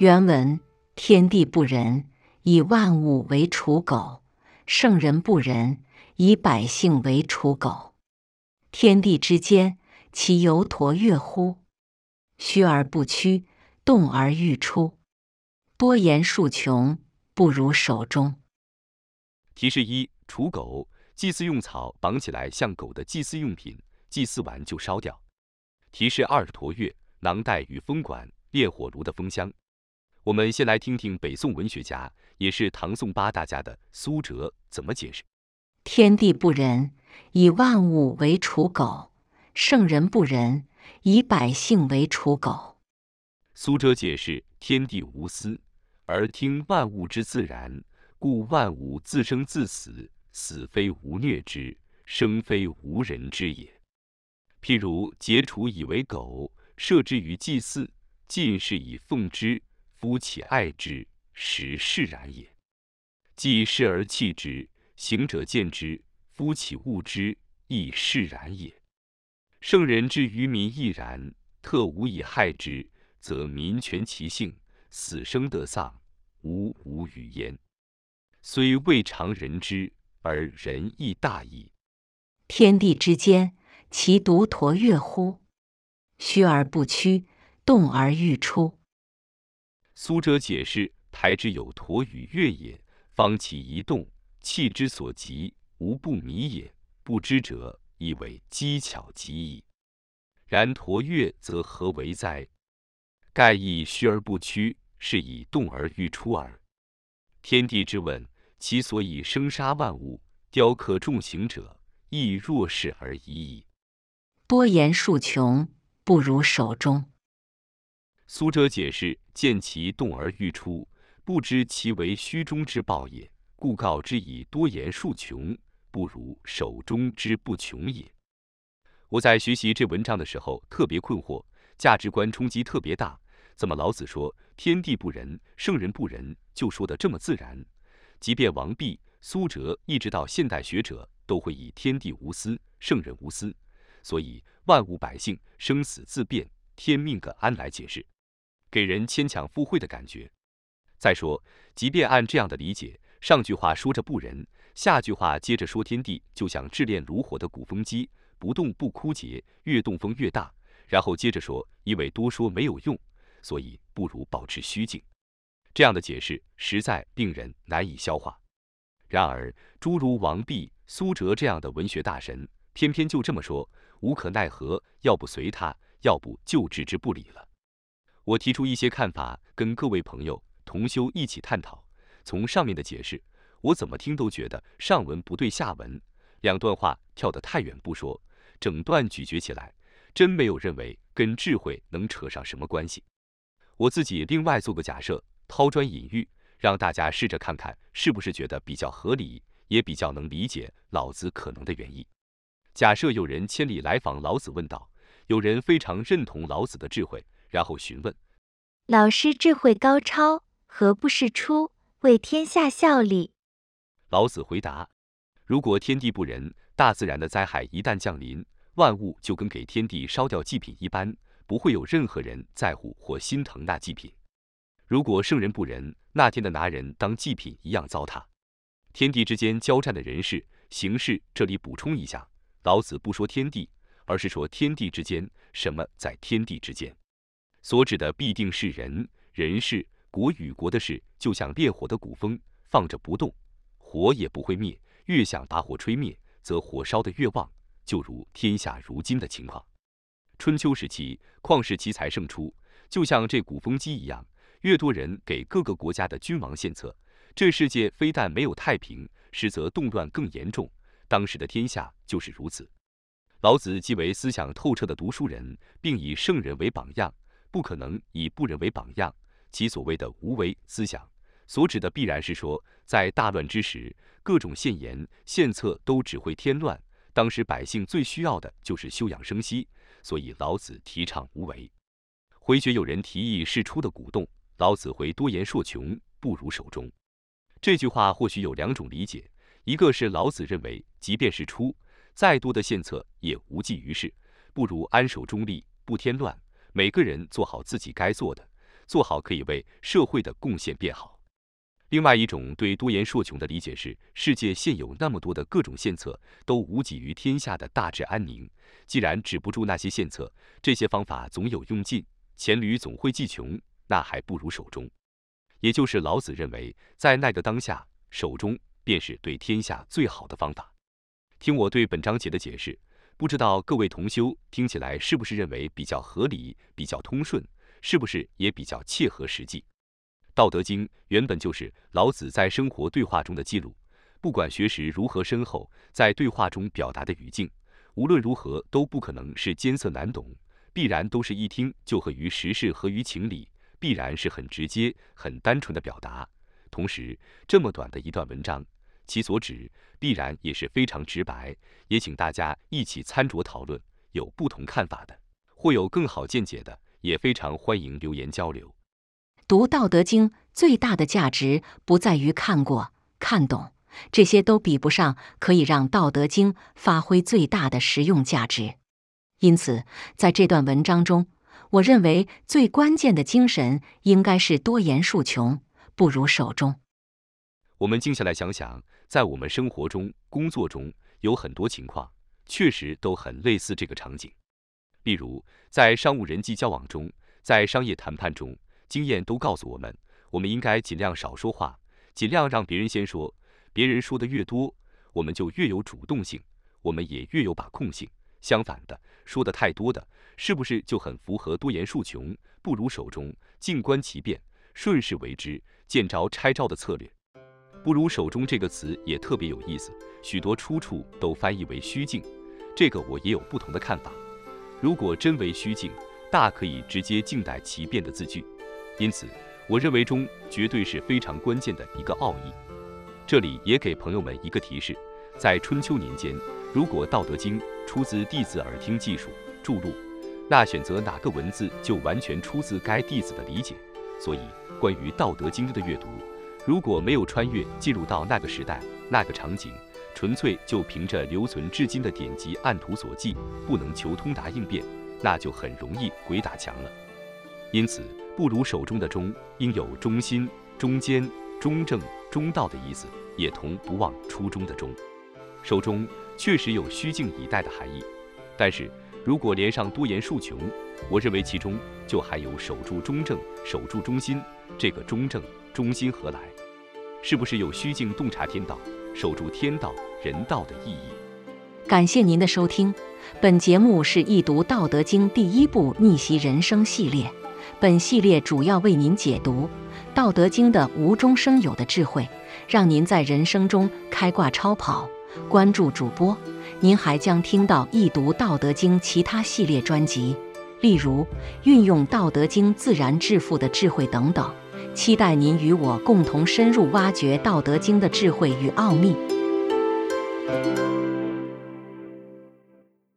原文：天地不仁，以万物为刍狗；圣人不仁，以百姓为刍狗。天地之间，其犹橐越乎？虚而不屈，动而欲出。多言数穷，不如守中。提示一：刍狗，祭祀用草绑起来像狗的祭祀用品，祭祀完就烧掉。提示二：橐越，囊袋与风管、烈火炉的风箱。我们先来听听北宋文学家，也是唐宋八大家的苏辙怎么解释：天地不仁，以万物为刍狗；圣人不仁，以百姓为刍狗。苏辙解释：天地无私，而听万物之自然。故万物自生自死，死非无虐之，生非无人之也。譬如桀楚以为狗，射之于祭祀，尽是以奉之，夫其爱之，实是然也。既视而弃之，行者见之，夫其恶之，亦是然也。圣人之于民亦然，特无以害之，则民全其性，死生得丧，无无与焉。虽未尝人之，而仁义大矣。天地之间，其独橐越乎？虚而不屈，动而欲出。苏辙解释：台之有橐与月也，方其一动，气之所及，无不迷也。不知者，以为机巧极矣。然橐月则何为哉？盖亦虚而不屈，是以动而欲出耳。天地之问。其所以生杀万物、雕刻众形者，亦若是而已矣。多言数穷，不如守中。苏辙解释：见其动而欲出，不知其为虚中之暴也，故告之以多言数穷，不如守中之不穷也。我在学习这文章的时候特别困惑，价值观冲击特别大。怎么老子说天地不仁，圣人不仁，就说的这么自然？即便王弼、苏辙，一直到现代学者，都会以天地无私、圣人无私，所以万物百姓生死自变，天命个安来解释，给人牵强附会的感觉。再说，即便按这样的理解，上句话说着不仁，下句话接着说天地就像炽炼炉火的鼓风机，不动不枯竭，越动风越大。然后接着说，因为多说没有用，所以不如保持虚静。这样的解释实在令人难以消化。然而，诸如王弼、苏辙这样的文学大神，偏偏就这么说，无可奈何，要不随他，要不就置之不理了。我提出一些看法，跟各位朋友同修一起探讨。从上面的解释，我怎么听都觉得上文不对下文，两段话跳得太远不说，整段咀嚼起来，真没有认为跟智慧能扯上什么关系。我自己另外做个假设。抛砖引玉，让大家试着看看是不是觉得比较合理，也比较能理解老子可能的原意。假设有人千里来访老子，问道：有人非常认同老子的智慧，然后询问：老师智慧高超，何不是出，为天下效力？老子回答：如果天地不仁，大自然的灾害一旦降临，万物就跟给天地烧掉祭品一般，不会有任何人在乎或心疼那祭品。如果圣人不仁，那天的拿人当祭品一样糟蹋。天地之间交战的人事、形式，这里补充一下：老子不说天地，而是说天地之间，什么在天地之间？所指的必定是人，人事、国与国的事，就像烈火的鼓风，放着不动，火也不会灭。越想把火吹灭，则火烧得越旺，就如天下如今的情况。春秋时期，旷世奇才胜出，就像这鼓风机一样。越多人给各个国家的君王献策，这世界非但没有太平，实则动乱更严重。当时的天下就是如此。老子既为思想透彻的读书人，并以圣人为榜样，不可能以不仁为榜样。其所谓的无为思想，所指的必然是说，在大乱之时，各种献言献策都只会添乱。当时百姓最需要的就是休养生息，所以老子提倡无为。回绝有人提议事出的鼓动。老子回多言数穷，不如守中。这句话或许有两种理解：一个是老子认为，即便是出再多的献策也无济于事，不如安守中立，不添乱，每个人做好自己该做的，做好可以为社会的贡献变好。另外一种对多言数穷的理解是，世界现有那么多的各种献策，都无济于天下的大治安宁。既然止不住那些献策，这些方法总有用尽，黔驴总会技穷，那还不如守中。也就是老子认为，在那个当下，守中便是对天下最好的方法。听我对本章节的解释，不知道各位同修听起来是不是认为比较合理、比较通顺，是不是也比较切合实际？道德经原本就是老子在生活对话中的记录，不管学识如何深厚，在对话中表达的语境，无论如何都不可能是艰涩难懂，必然都是一听就合于时事、合于情理，必然是很直接、很单纯的表达。同时，这么短的一段文章，其所指必然也是非常直白。也请大家一起参酌讨论，有不同看法的，或有更好见解的，也非常欢迎留言交流。读《道德经》最大的价值不在于看过、看懂，这些都比不上可以让《道德经》发挥最大的实用价值。因此，在这段文章中，我认为最关键的精神应该是多言数穷，不如守中。我们静下来想想，在我们生活中、工作中，有很多情况确实都很类似这个场景。例如，在商务人际交往中，在商业谈判中。经验都告诉我们，我们应该尽量少说话，尽量让别人先说。别人说的越多，我们就越有主动性，我们也越有把控性。相反的，说的太多的，是不是就很符合多言数穷，不如守中，静观其变，顺势为之，见招拆招的策略？不如守中这个词也特别有意思，许多出处都翻译为虚静，这个我也有不同的看法。如果真为虚静，大可以直接静待其变的字句。因此，我认为中绝对是非常关键的一个奥义。这里也给朋友们一个提示：在春秋年间，如果《道德经》出自弟子耳听技术注录，那选择哪个文字就完全出自该弟子的理解。所以，关于《道德经》的阅读，如果没有穿越进入到那个时代、那个场景，纯粹就凭着留存至今的典籍按图索骥，不能求通达应变，那就很容易鬼打墙了。因此。不如手中的中，应有中心、中间、中正、中道的意思，也同不忘初衷的中。手中确实有虚静以待的含义，但是如果连上多言数穷，我认为其中就还有守住中正、守住中心。这个中正、中心何来？是不是有虚静洞察天道、守住天道、人道的意义？感谢您的收听，本节目是易读《道德经》第一部逆袭人生系列。本系列主要为您解读《道德经》的无中生有的智慧，让您在人生中开挂超跑。关注主播，您还将听到易读《道德经》其他系列专辑，例如运用《道德经》自然致富的智慧等等。期待您与我共同深入挖掘《道德经》的智慧与奥秘。